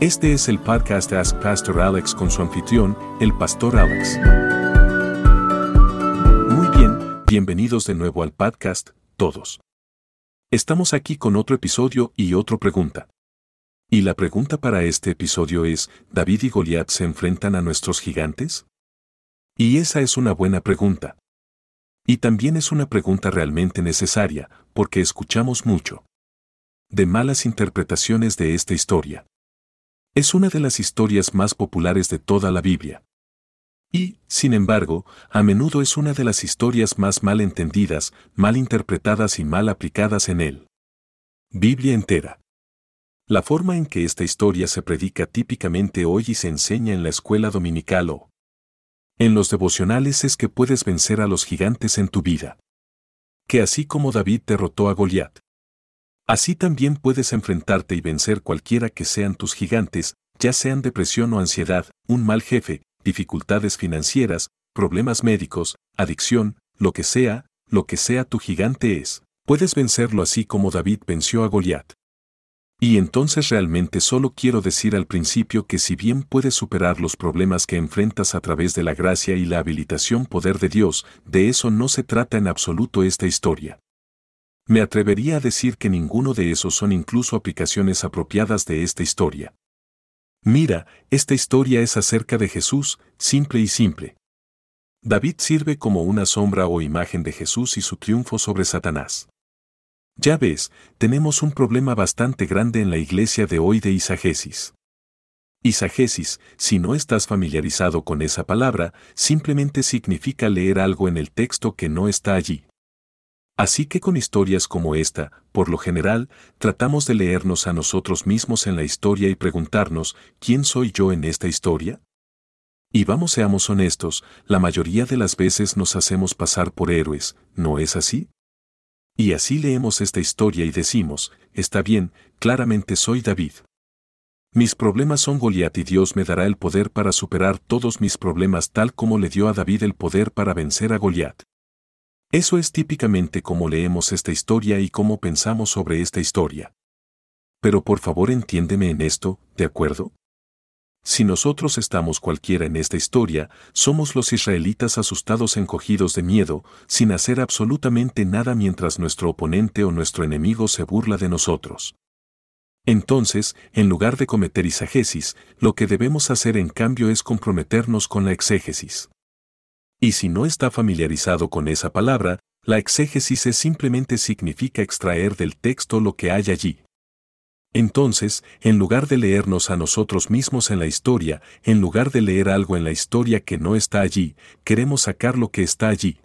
Este es el podcast Ask Pastor Alex con su anfitrión, el Pastor Alex. Muy bien, bienvenidos de nuevo al podcast, todos. Estamos aquí con otro episodio y otra pregunta. Y la pregunta para este episodio es, ¿David y Goliat se enfrentan a nuestros gigantes? Y esa es una buena pregunta. Y también es una pregunta realmente necesaria, porque escuchamos mucho de malas interpretaciones de esta historia. Es una de las historias más populares de toda la Biblia. Y, sin embargo, a menudo es una de las historias más mal entendidas, mal interpretadas y mal aplicadas en él. Biblia entera. La forma en que esta historia se predica típicamente hoy y se enseña en la escuela dominical o en los devocionales es que puedes vencer a los gigantes en tu vida. Que así como David derrotó a Goliat, Así también puedes enfrentarte y vencer cualquiera que sean tus gigantes, ya sean depresión o ansiedad, un mal jefe, dificultades financieras, problemas médicos, adicción, lo que sea, lo que sea tu gigante es. Puedes vencerlo así como David venció a Goliat. Y entonces realmente solo quiero decir al principio que si bien puedes superar los problemas que enfrentas a través de la gracia y la habilitación poder de Dios, de eso no se trata en absoluto esta historia. Me atrevería a decir que ninguno de esos son incluso aplicaciones apropiadas de esta historia. Mira, esta historia es acerca de Jesús, simple y simple. David sirve como una sombra o imagen de Jesús y su triunfo sobre Satanás. Ya ves, tenemos un problema bastante grande en la iglesia de hoy de Isagesis. Isagesis, si no estás familiarizado con esa palabra, simplemente significa leer algo en el texto que no está allí. Así que con historias como esta, por lo general, tratamos de leernos a nosotros mismos en la historia y preguntarnos, ¿quién soy yo en esta historia? Y vamos seamos honestos, la mayoría de las veces nos hacemos pasar por héroes, ¿no es así? Y así leemos esta historia y decimos, está bien, claramente soy David. Mis problemas son Goliat y Dios me dará el poder para superar todos mis problemas tal como le dio a David el poder para vencer a Goliat. Eso es típicamente como leemos esta historia y cómo pensamos sobre esta historia. Pero por favor entiéndeme en esto, ¿de acuerdo? Si nosotros estamos cualquiera en esta historia, somos los israelitas asustados encogidos de miedo, sin hacer absolutamente nada mientras nuestro oponente o nuestro enemigo se burla de nosotros. Entonces, en lugar de cometer isagesis, lo que debemos hacer en cambio es comprometernos con la exégesis. Y si no está familiarizado con esa palabra, la exégesis es simplemente significa extraer del texto lo que hay allí. Entonces, en lugar de leernos a nosotros mismos en la historia, en lugar de leer algo en la historia que no está allí, queremos sacar lo que está allí.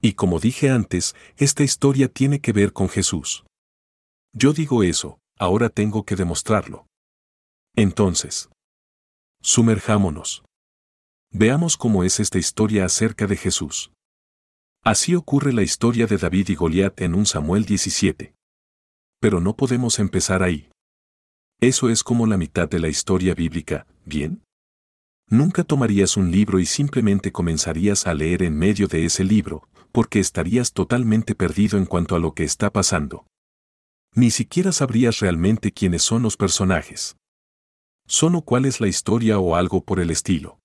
Y como dije antes, esta historia tiene que ver con Jesús. Yo digo eso, ahora tengo que demostrarlo. Entonces, sumerjámonos. Veamos cómo es esta historia acerca de Jesús. Así ocurre la historia de David y Goliat en un Samuel 17. Pero no podemos empezar ahí. Eso es como la mitad de la historia bíblica, ¿bien? Nunca tomarías un libro y simplemente comenzarías a leer en medio de ese libro, porque estarías totalmente perdido en cuanto a lo que está pasando. Ni siquiera sabrías realmente quiénes son los personajes. Solo cuál es la historia o algo por el estilo.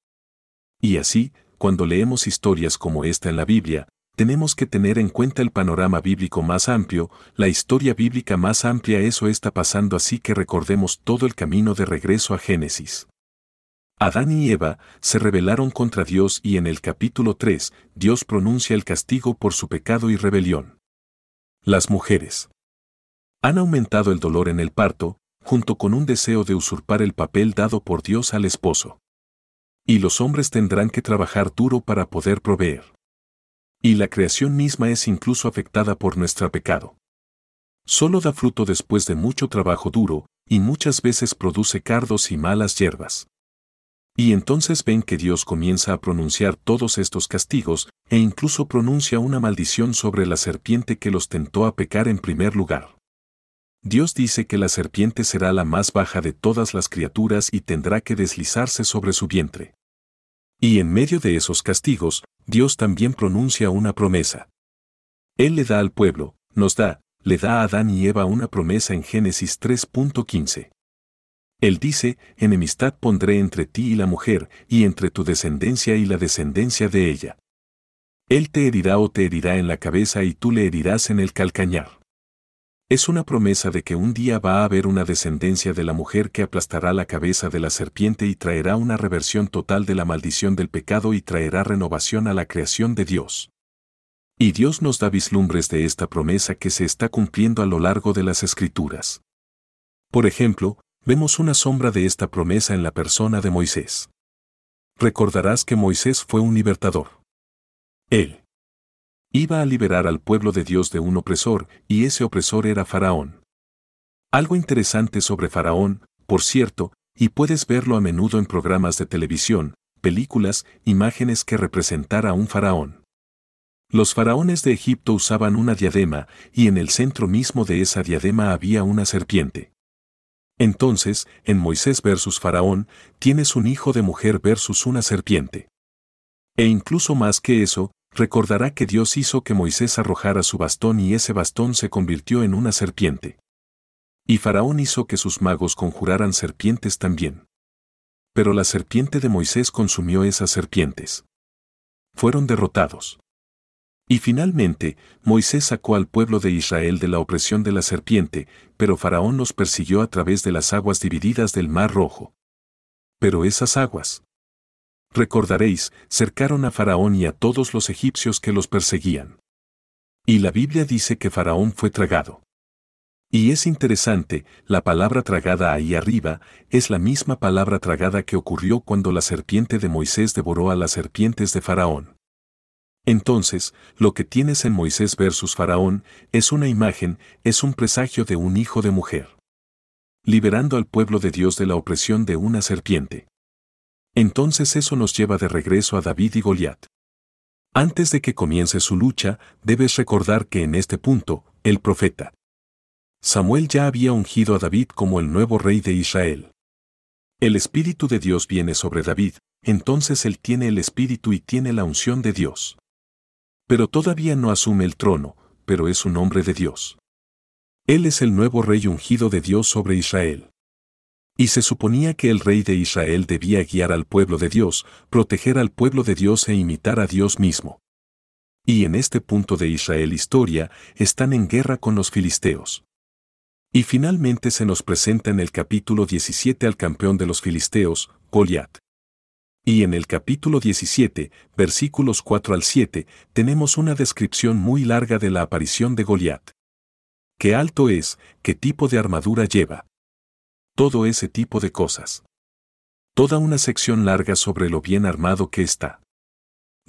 Y así, cuando leemos historias como esta en la Biblia, tenemos que tener en cuenta el panorama bíblico más amplio, la historia bíblica más amplia, eso está pasando así que recordemos todo el camino de regreso a Génesis. Adán y Eva se rebelaron contra Dios y en el capítulo 3 Dios pronuncia el castigo por su pecado y rebelión. Las mujeres han aumentado el dolor en el parto, junto con un deseo de usurpar el papel dado por Dios al esposo. Y los hombres tendrán que trabajar duro para poder proveer. Y la creación misma es incluso afectada por nuestro pecado. Solo da fruto después de mucho trabajo duro, y muchas veces produce cardos y malas hierbas. Y entonces ven que Dios comienza a pronunciar todos estos castigos, e incluso pronuncia una maldición sobre la serpiente que los tentó a pecar en primer lugar. Dios dice que la serpiente será la más baja de todas las criaturas y tendrá que deslizarse sobre su vientre. Y en medio de esos castigos, Dios también pronuncia una promesa. Él le da al pueblo, nos da, le da a Adán y Eva una promesa en Génesis 3.15. Él dice, enemistad pondré entre ti y la mujer, y entre tu descendencia y la descendencia de ella. Él te herirá o te herirá en la cabeza y tú le herirás en el calcañar. Es una promesa de que un día va a haber una descendencia de la mujer que aplastará la cabeza de la serpiente y traerá una reversión total de la maldición del pecado y traerá renovación a la creación de Dios. Y Dios nos da vislumbres de esta promesa que se está cumpliendo a lo largo de las Escrituras. Por ejemplo, vemos una sombra de esta promesa en la persona de Moisés. Recordarás que Moisés fue un libertador. Él iba a liberar al pueblo de Dios de un opresor, y ese opresor era Faraón. Algo interesante sobre Faraón, por cierto, y puedes verlo a menudo en programas de televisión, películas, imágenes que representar a un faraón. Los faraones de Egipto usaban una diadema, y en el centro mismo de esa diadema había una serpiente. Entonces, en Moisés versus Faraón, tienes un hijo de mujer versus una serpiente. E incluso más que eso, recordará que Dios hizo que Moisés arrojara su bastón y ese bastón se convirtió en una serpiente. Y Faraón hizo que sus magos conjuraran serpientes también. Pero la serpiente de Moisés consumió esas serpientes. Fueron derrotados. Y finalmente, Moisés sacó al pueblo de Israel de la opresión de la serpiente, pero Faraón los persiguió a través de las aguas divididas del Mar Rojo. Pero esas aguas, recordaréis, cercaron a Faraón y a todos los egipcios que los perseguían. Y la Biblia dice que Faraón fue tragado. Y es interesante, la palabra tragada ahí arriba es la misma palabra tragada que ocurrió cuando la serpiente de Moisés devoró a las serpientes de Faraón. Entonces, lo que tienes en Moisés versus Faraón es una imagen, es un presagio de un hijo de mujer. Liberando al pueblo de Dios de la opresión de una serpiente. Entonces eso nos lleva de regreso a David y Goliat. Antes de que comience su lucha, debes recordar que en este punto, el profeta Samuel ya había ungido a David como el nuevo rey de Israel. El Espíritu de Dios viene sobre David, entonces él tiene el Espíritu y tiene la unción de Dios. Pero todavía no asume el trono, pero es un hombre de Dios. Él es el nuevo rey ungido de Dios sobre Israel. Y se suponía que el rey de Israel debía guiar al pueblo de Dios, proteger al pueblo de Dios e imitar a Dios mismo. Y en este punto de Israel historia, están en guerra con los filisteos. Y finalmente se nos presenta en el capítulo 17 al campeón de los filisteos, Goliat. Y en el capítulo 17, versículos 4 al 7, tenemos una descripción muy larga de la aparición de Goliat. ¿Qué alto es? ¿Qué tipo de armadura lleva? Todo ese tipo de cosas. Toda una sección larga sobre lo bien armado que está.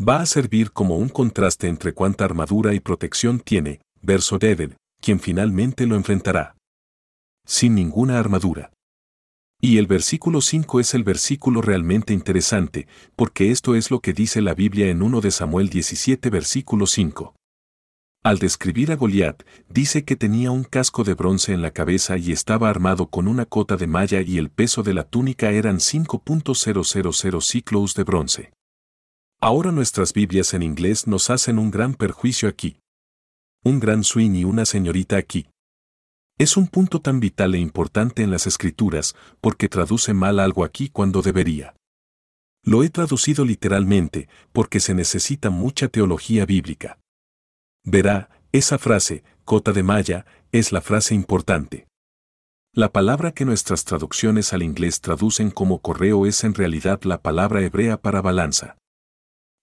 Va a servir como un contraste entre cuánta armadura y protección tiene, verso David, quien finalmente lo enfrentará. Sin ninguna armadura. Y el versículo 5 es el versículo realmente interesante, porque esto es lo que dice la Biblia en 1 de Samuel 17 versículo 5. Al describir a Goliat, dice que tenía un casco de bronce en la cabeza y estaba armado con una cota de malla y el peso de la túnica eran 5.000 ciclos de bronce. Ahora nuestras Biblias en inglés nos hacen un gran perjuicio aquí. Un gran swing y una señorita aquí. Es un punto tan vital e importante en las escrituras porque traduce mal algo aquí cuando debería. Lo he traducido literalmente porque se necesita mucha teología bíblica. Verá, esa frase, cota de malla, es la frase importante. La palabra que nuestras traducciones al inglés traducen como correo es en realidad la palabra hebrea para balanza.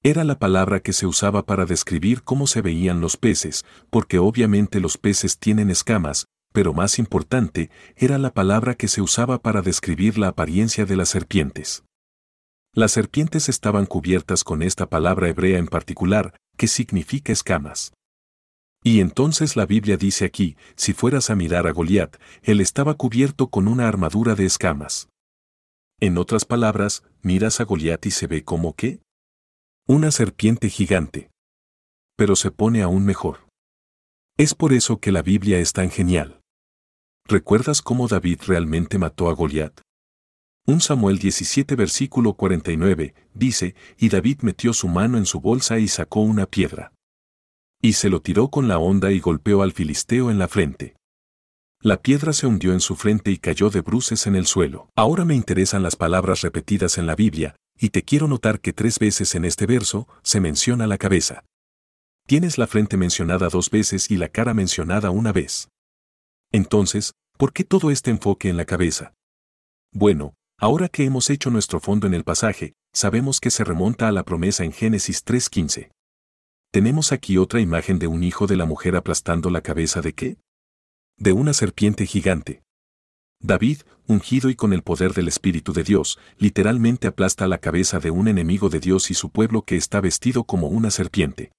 Era la palabra que se usaba para describir cómo se veían los peces, porque obviamente los peces tienen escamas, pero más importante, era la palabra que se usaba para describir la apariencia de las serpientes. Las serpientes estaban cubiertas con esta palabra hebrea en particular, que significa escamas. Y entonces la Biblia dice aquí, si fueras a mirar a Goliat, él estaba cubierto con una armadura de escamas. En otras palabras, miras a Goliat y se ve como qué? Una serpiente gigante. Pero se pone aún mejor. Es por eso que la Biblia es tan genial. ¿Recuerdas cómo David realmente mató a Goliat? Un Samuel 17 versículo 49 dice, y David metió su mano en su bolsa y sacó una piedra y se lo tiró con la honda y golpeó al filisteo en la frente. La piedra se hundió en su frente y cayó de bruces en el suelo. Ahora me interesan las palabras repetidas en la Biblia, y te quiero notar que tres veces en este verso se menciona la cabeza. Tienes la frente mencionada dos veces y la cara mencionada una vez. Entonces, ¿por qué todo este enfoque en la cabeza? Bueno, ahora que hemos hecho nuestro fondo en el pasaje, sabemos que se remonta a la promesa en Génesis 3.15. Tenemos aquí otra imagen de un hijo de la mujer aplastando la cabeza de qué? de una serpiente gigante. David, ungido y con el poder del Espíritu de Dios, literalmente aplasta la cabeza de un enemigo de Dios y su pueblo que está vestido como una serpiente.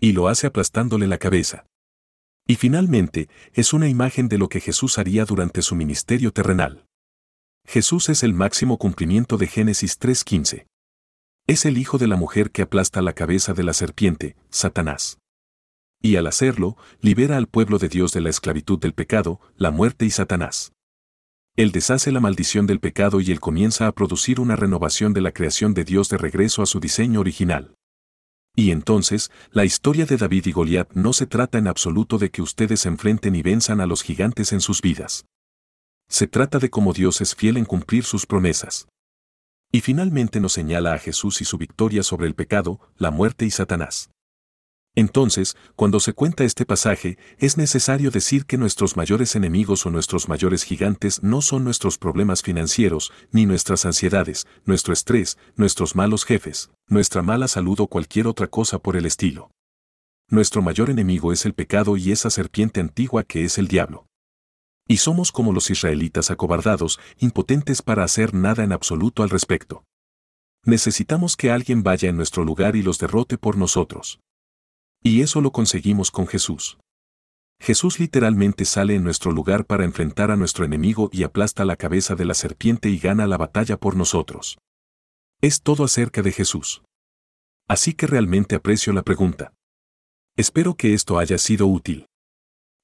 Y lo hace aplastándole la cabeza. Y finalmente, es una imagen de lo que Jesús haría durante su ministerio terrenal. Jesús es el máximo cumplimiento de Génesis 3.15. Es el hijo de la mujer que aplasta la cabeza de la serpiente, Satanás y al hacerlo, libera al pueblo de Dios de la esclavitud del pecado, la muerte y Satanás. Él deshace la maldición del pecado y él comienza a producir una renovación de la creación de Dios de regreso a su diseño original. Y entonces, la historia de David y Goliat no se trata en absoluto de que ustedes enfrenten y venzan a los gigantes en sus vidas. Se trata de cómo Dios es fiel en cumplir sus promesas. Y finalmente nos señala a Jesús y su victoria sobre el pecado, la muerte y Satanás. Entonces, cuando se cuenta este pasaje, es necesario decir que nuestros mayores enemigos o nuestros mayores gigantes no son nuestros problemas financieros, ni nuestras ansiedades, nuestro estrés, nuestros malos jefes, nuestra mala salud o cualquier otra cosa por el estilo. Nuestro mayor enemigo es el pecado y esa serpiente antigua que es el diablo. Y somos como los israelitas acobardados, impotentes para hacer nada en absoluto al respecto. Necesitamos que alguien vaya en nuestro lugar y los derrote por nosotros. Y eso lo conseguimos con Jesús. Jesús literalmente sale en nuestro lugar para enfrentar a nuestro enemigo y aplasta la cabeza de la serpiente y gana la batalla por nosotros. Es todo acerca de Jesús. Así que realmente aprecio la pregunta. Espero que esto haya sido útil.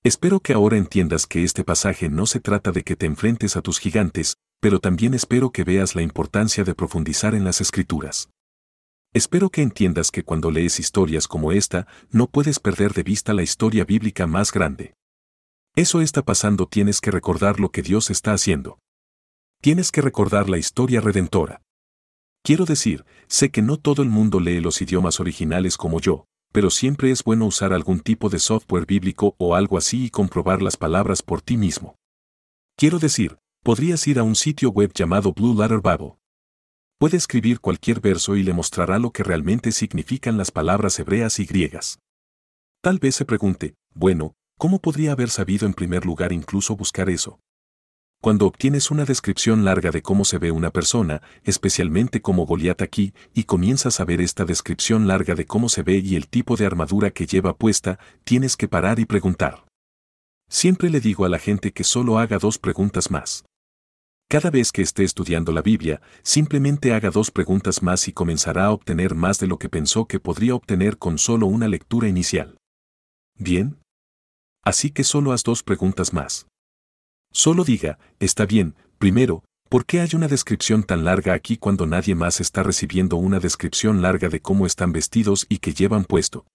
Espero que ahora entiendas que este pasaje no se trata de que te enfrentes a tus gigantes, pero también espero que veas la importancia de profundizar en las escrituras. Espero que entiendas que cuando lees historias como esta, no puedes perder de vista la historia bíblica más grande. Eso está pasando, tienes que recordar lo que Dios está haciendo. Tienes que recordar la historia redentora. Quiero decir, sé que no todo el mundo lee los idiomas originales como yo, pero siempre es bueno usar algún tipo de software bíblico o algo así y comprobar las palabras por ti mismo. Quiero decir, podrías ir a un sitio web llamado Blue Letter Bible puede escribir cualquier verso y le mostrará lo que realmente significan las palabras hebreas y griegas. Tal vez se pregunte, bueno, ¿cómo podría haber sabido en primer lugar incluso buscar eso? Cuando obtienes una descripción larga de cómo se ve una persona, especialmente como Goliat aquí, y comienzas a ver esta descripción larga de cómo se ve y el tipo de armadura que lleva puesta, tienes que parar y preguntar. Siempre le digo a la gente que solo haga dos preguntas más. Cada vez que esté estudiando la Biblia, simplemente haga dos preguntas más y comenzará a obtener más de lo que pensó que podría obtener con solo una lectura inicial. ¿Bien? Así que solo haz dos preguntas más. Solo diga, está bien, primero, ¿por qué hay una descripción tan larga aquí cuando nadie más está recibiendo una descripción larga de cómo están vestidos y que llevan puesto?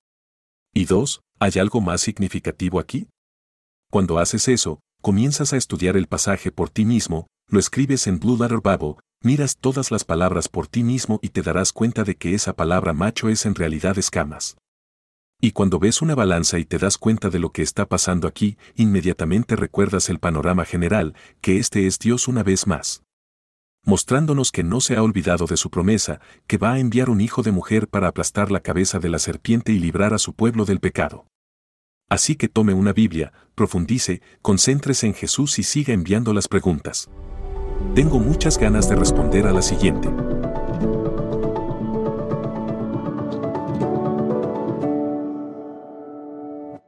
Y dos, ¿hay algo más significativo aquí? Cuando haces eso, comienzas a estudiar el pasaje por ti mismo, lo escribes en Blue Letter Bible, miras todas las palabras por ti mismo y te darás cuenta de que esa palabra macho es en realidad escamas. Y cuando ves una balanza y te das cuenta de lo que está pasando aquí, inmediatamente recuerdas el panorama general, que este es Dios una vez más. Mostrándonos que no se ha olvidado de su promesa, que va a enviar un hijo de mujer para aplastar la cabeza de la serpiente y librar a su pueblo del pecado. Así que tome una Biblia, profundice, concéntrese en Jesús y siga enviando las preguntas. Tengo muchas ganas de responder a la siguiente.